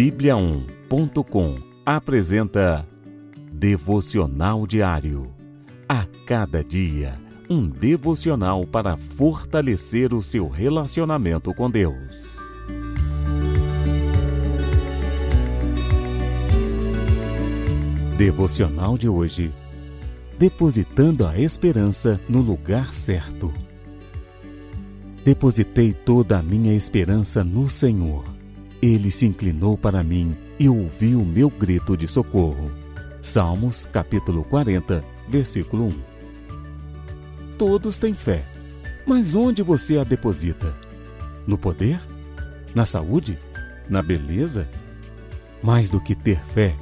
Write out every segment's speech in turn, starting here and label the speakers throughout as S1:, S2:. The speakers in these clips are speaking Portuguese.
S1: Bíblia1.com apresenta Devocional Diário. A cada dia, um devocional para fortalecer o seu relacionamento com Deus. Devocional de hoje. Depositando a esperança no lugar certo. Depositei toda a minha esperança no Senhor. Ele se inclinou para mim e ouviu o meu grito de socorro. Salmos capítulo 40, versículo 1. Todos têm fé, mas onde você a deposita? No poder? Na saúde? Na beleza? Mais do que ter fé,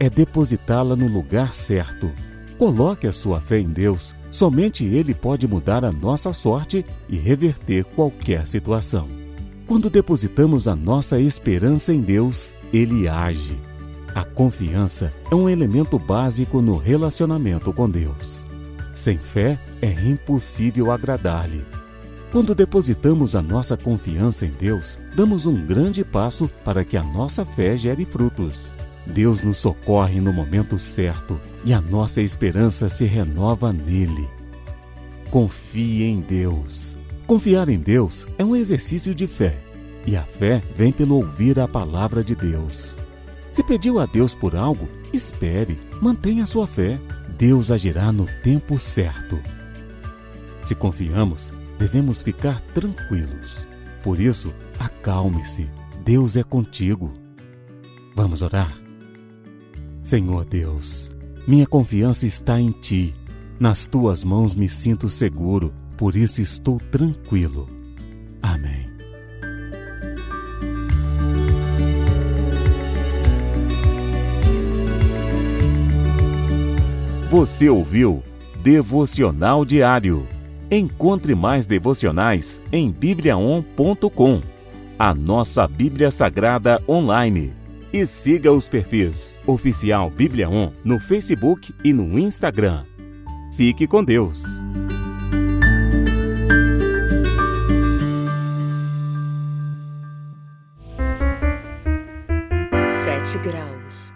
S1: é depositá-la no lugar certo. Coloque a sua fé em Deus, somente Ele pode mudar a nossa sorte e reverter qualquer situação. Quando depositamos a nossa esperança em Deus, Ele age. A confiança é um elemento básico no relacionamento com Deus. Sem fé, é impossível agradar-lhe. Quando depositamos a nossa confiança em Deus, damos um grande passo para que a nossa fé gere frutos. Deus nos socorre no momento certo e a nossa esperança se renova nele. Confie em Deus. Confiar em Deus é um exercício de fé, e a fé vem pelo ouvir a palavra de Deus. Se pediu a Deus por algo, espere, mantenha sua fé. Deus agirá no tempo certo. Se confiamos, devemos ficar tranquilos. Por isso, acalme-se. Deus é contigo. Vamos orar? Senhor Deus, minha confiança está em Ti. Nas Tuas mãos me sinto seguro, por isso estou tranquilo. Amém. Você ouviu Devocional Diário. Encontre mais devocionais em bibliaon.com, a nossa Bíblia Sagrada online. E siga os perfis Oficial Bíblia On no Facebook e no Instagram. Fique com Deus.
S2: Sete graus.